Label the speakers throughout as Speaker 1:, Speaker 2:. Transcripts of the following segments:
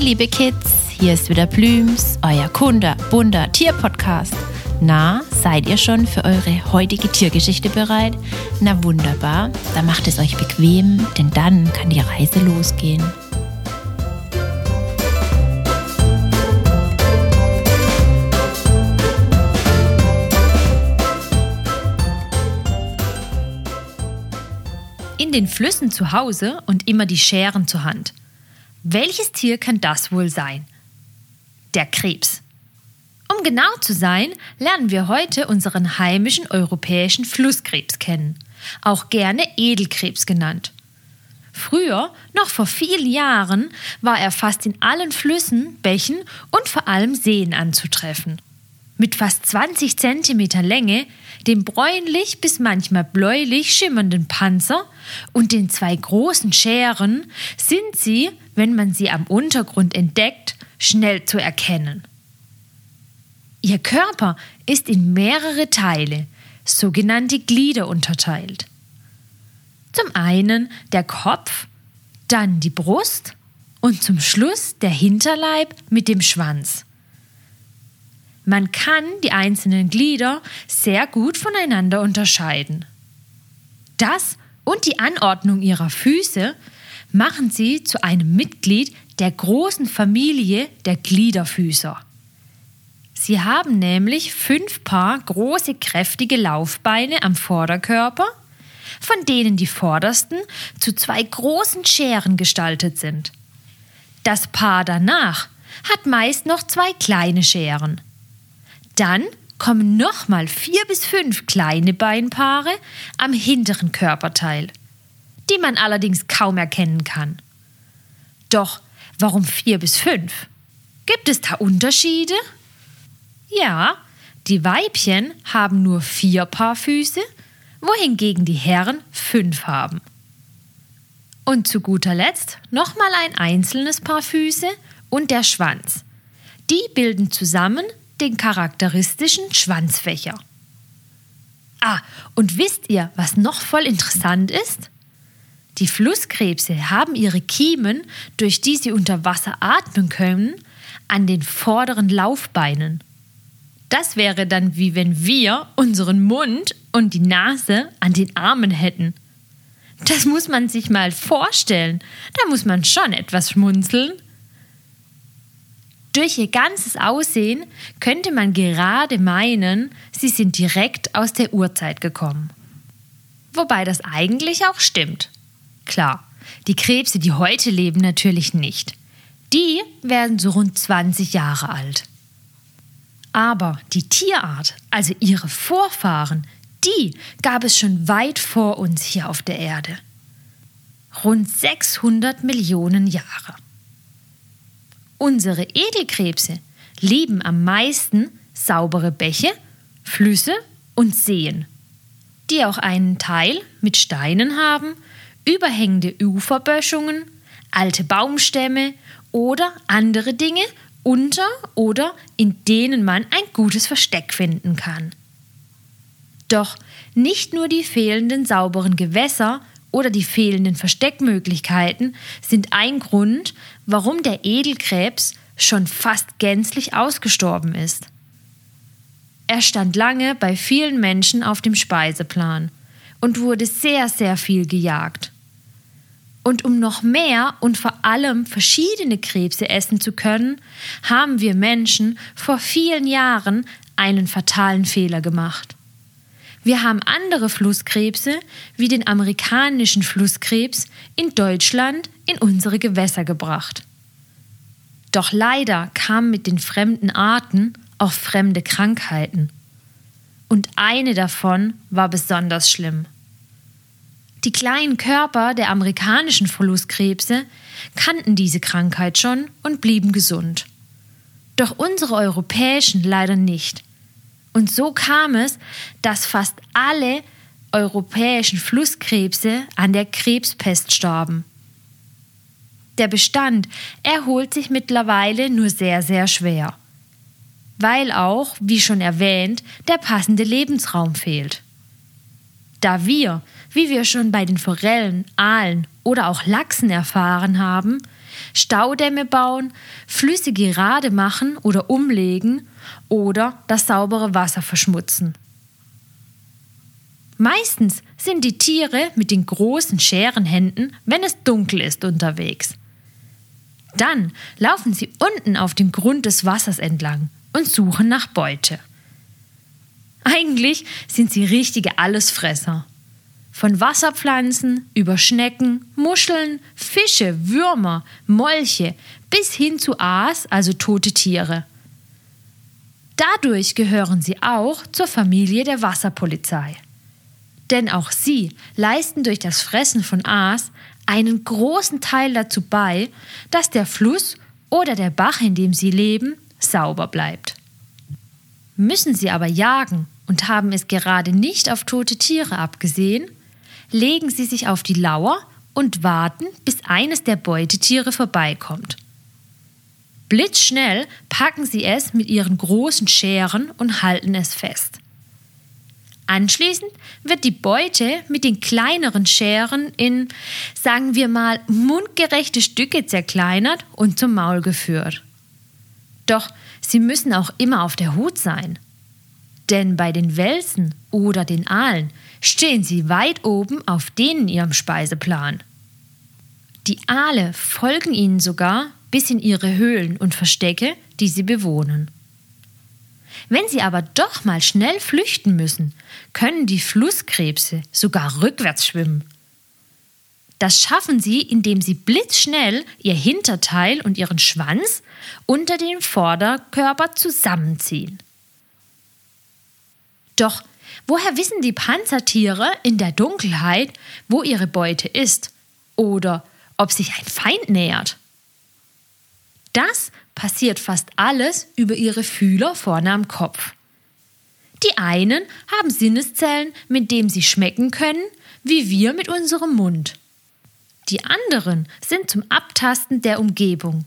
Speaker 1: Hey liebe Kids, hier ist wieder Blüms, euer Kunde, bunter Tierpodcast. Na, seid ihr schon für eure heutige Tiergeschichte bereit? Na wunderbar, dann macht es euch bequem, denn dann kann die Reise losgehen. In den Flüssen zu Hause und immer die Scheren zur Hand. Welches Tier kann das wohl sein? Der Krebs. Um genau zu sein, lernen wir heute unseren heimischen europäischen Flusskrebs kennen, auch gerne Edelkrebs genannt. Früher, noch vor vielen Jahren, war er fast in allen Flüssen, Bächen und vor allem Seen anzutreffen. Mit fast 20 cm Länge, dem bräunlich bis manchmal bläulich schimmernden Panzer und den zwei großen Scheren sind sie, wenn man sie am Untergrund entdeckt, schnell zu erkennen. Ihr Körper ist in mehrere Teile, sogenannte Glieder unterteilt. Zum einen der Kopf, dann die Brust und zum Schluss der Hinterleib mit dem Schwanz. Man kann die einzelnen Glieder sehr gut voneinander unterscheiden. Das und die Anordnung ihrer Füße machen sie zu einem Mitglied der großen Familie der Gliederfüßer. Sie haben nämlich fünf Paar große, kräftige Laufbeine am Vorderkörper, von denen die vordersten zu zwei großen Scheren gestaltet sind. Das Paar danach hat meist noch zwei kleine Scheren. Dann kommen nochmal vier bis fünf kleine Beinpaare am hinteren Körperteil, die man allerdings kaum erkennen kann. Doch warum vier bis fünf? Gibt es da Unterschiede? Ja, die Weibchen haben nur vier Paar Füße, wohingegen die Herren fünf haben. Und zu guter Letzt nochmal ein einzelnes Paar Füße und der Schwanz. Die bilden zusammen den charakteristischen Schwanzfächer. Ah, und wisst ihr, was noch voll interessant ist? Die Flusskrebse haben ihre Kiemen, durch die sie unter Wasser atmen können, an den vorderen Laufbeinen. Das wäre dann wie wenn wir unseren Mund und die Nase an den Armen hätten. Das muss man sich mal vorstellen. Da muss man schon etwas schmunzeln. Durch ihr ganzes Aussehen könnte man gerade meinen, sie sind direkt aus der Urzeit gekommen. Wobei das eigentlich auch stimmt. Klar, die Krebse, die heute leben, natürlich nicht. Die werden so rund 20 Jahre alt. Aber die Tierart, also ihre Vorfahren, die gab es schon weit vor uns hier auf der Erde. Rund 600 Millionen Jahre. Unsere Edelkrebse lieben am meisten saubere Bäche, Flüsse und Seen, die auch einen Teil mit Steinen haben, überhängende Uferböschungen, alte Baumstämme oder andere Dinge unter oder in denen man ein gutes Versteck finden kann. Doch nicht nur die fehlenden sauberen Gewässer oder die fehlenden Versteckmöglichkeiten sind ein Grund, warum der Edelkrebs schon fast gänzlich ausgestorben ist. Er stand lange bei vielen Menschen auf dem Speiseplan und wurde sehr, sehr viel gejagt. Und um noch mehr und vor allem verschiedene Krebse essen zu können, haben wir Menschen vor vielen Jahren einen fatalen Fehler gemacht. Wir haben andere Flusskrebse, wie den amerikanischen Flusskrebs, in Deutschland in unsere Gewässer gebracht. Doch leider kamen mit den fremden Arten auch fremde Krankheiten. Und eine davon war besonders schlimm. Die kleinen Körper der amerikanischen Flusskrebse kannten diese Krankheit schon und blieben gesund. Doch unsere europäischen leider nicht. Und so kam es, dass fast alle europäischen Flusskrebse an der Krebspest starben. Der Bestand erholt sich mittlerweile nur sehr, sehr schwer, weil auch, wie schon erwähnt, der passende Lebensraum fehlt. Da wir, wie wir schon bei den Forellen, Aalen oder auch Lachsen erfahren haben, Staudämme bauen, Flüsse gerade machen oder umlegen oder das saubere Wasser verschmutzen. Meistens sind die Tiere mit den großen Scherenhänden, wenn es dunkel ist, unterwegs. Dann laufen sie unten auf dem Grund des Wassers entlang und suchen nach Beute. Eigentlich sind sie richtige Allesfresser. Von Wasserpflanzen über Schnecken, Muscheln, Fische, Würmer, Molche bis hin zu Aas, also tote Tiere. Dadurch gehören sie auch zur Familie der Wasserpolizei. Denn auch sie leisten durch das Fressen von Aas einen großen Teil dazu bei, dass der Fluss oder der Bach, in dem sie leben, sauber bleibt. Müssen sie aber jagen und haben es gerade nicht auf tote Tiere abgesehen, legen sie sich auf die Lauer und warten, bis eines der Beutetiere vorbeikommt. Blitzschnell packen sie es mit ihren großen Scheren und halten es fest. Anschließend wird die Beute mit den kleineren Scheren in, sagen wir mal, mundgerechte Stücke zerkleinert und zum Maul geführt. Doch sie müssen auch immer auf der Hut sein. Denn bei den Welsen oder den Aalen stehen sie weit oben auf denen ihrem Speiseplan. Die Aale folgen ihnen sogar bis in ihre Höhlen und Verstecke, die sie bewohnen. Wenn sie aber doch mal schnell flüchten müssen, können die Flusskrebse sogar rückwärts schwimmen. Das schaffen sie, indem sie blitzschnell ihr Hinterteil und ihren Schwanz unter dem Vorderkörper zusammenziehen. Doch woher wissen die Panzertiere in der Dunkelheit, wo ihre Beute ist oder ob sich ein Feind nähert? Das passiert fast alles über ihre Fühler vorne am Kopf. Die einen haben Sinneszellen, mit denen sie schmecken können, wie wir mit unserem Mund. Die anderen sind zum Abtasten der Umgebung,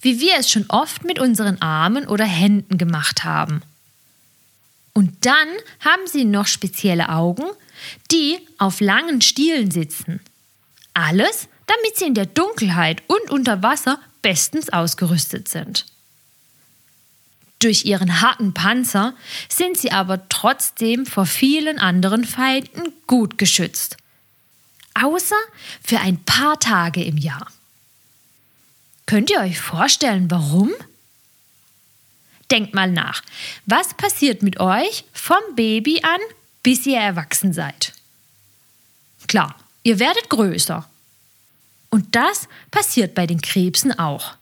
Speaker 1: wie wir es schon oft mit unseren Armen oder Händen gemacht haben. Und dann haben sie noch spezielle Augen, die auf langen Stielen sitzen. Alles, damit sie in der Dunkelheit und unter Wasser bestens ausgerüstet sind. Durch ihren harten Panzer sind sie aber trotzdem vor vielen anderen Feinden gut geschützt. Außer für ein paar Tage im Jahr. Könnt ihr euch vorstellen, warum? Denkt mal nach. Was passiert mit euch vom Baby an, bis ihr erwachsen seid? Klar, ihr werdet größer. Und das passiert bei den Krebsen auch.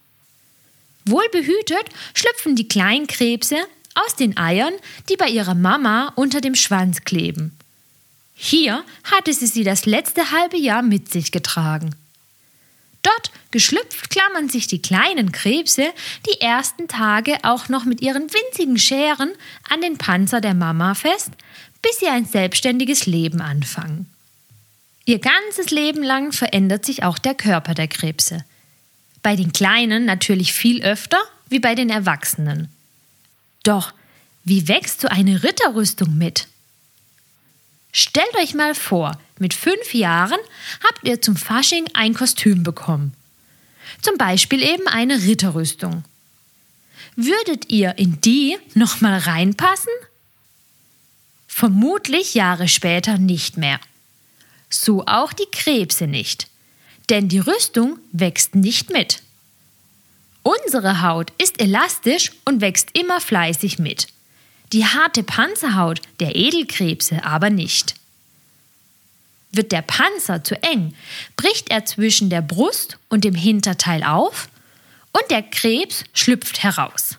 Speaker 1: Wohlbehütet schlüpfen die Kleinkrebse aus den Eiern, die bei ihrer Mama unter dem Schwanz kleben. Hier hatte sie sie das letzte halbe Jahr mit sich getragen. Dort geschlüpft klammern sich die kleinen Krebse die ersten Tage auch noch mit ihren winzigen Scheren an den Panzer der Mama fest, bis sie ein selbstständiges Leben anfangen. Ihr ganzes Leben lang verändert sich auch der Körper der Krebse. Bei den Kleinen natürlich viel öfter wie bei den Erwachsenen. Doch, wie wächst so eine Ritterrüstung mit? Stellt euch mal vor, mit fünf Jahren habt ihr zum Fasching ein Kostüm bekommen. Zum Beispiel eben eine Ritterrüstung. Würdet ihr in die nochmal reinpassen? Vermutlich Jahre später nicht mehr so auch die Krebse nicht. Denn die Rüstung wächst nicht mit. Unsere Haut ist elastisch und wächst immer fleißig mit. Die harte Panzerhaut der Edelkrebse aber nicht. Wird der Panzer zu eng, bricht er zwischen der Brust und dem Hinterteil auf und der Krebs schlüpft heraus.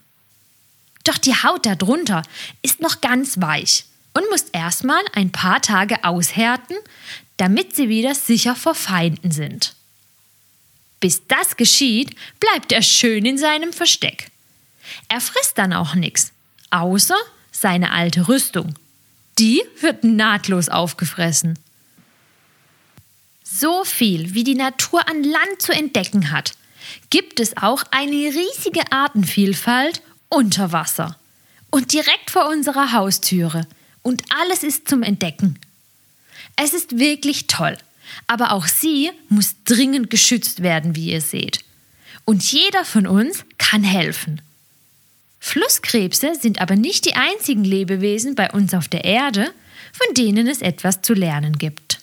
Speaker 1: Doch die Haut darunter ist noch ganz weich und muss erstmal ein paar Tage aushärten, damit sie wieder sicher vor Feinden sind. Bis das geschieht, bleibt er schön in seinem Versteck. Er frisst dann auch nichts, außer seine alte Rüstung. Die wird nahtlos aufgefressen. So viel, wie die Natur an Land zu entdecken hat, gibt es auch eine riesige Artenvielfalt unter Wasser und direkt vor unserer Haustüre. Und alles ist zum Entdecken. Es ist wirklich toll. Aber auch sie muss dringend geschützt werden, wie ihr seht. und jeder von uns kann helfen. Flusskrebse sind aber nicht die einzigen Lebewesen bei uns auf der Erde, von denen es etwas zu lernen gibt.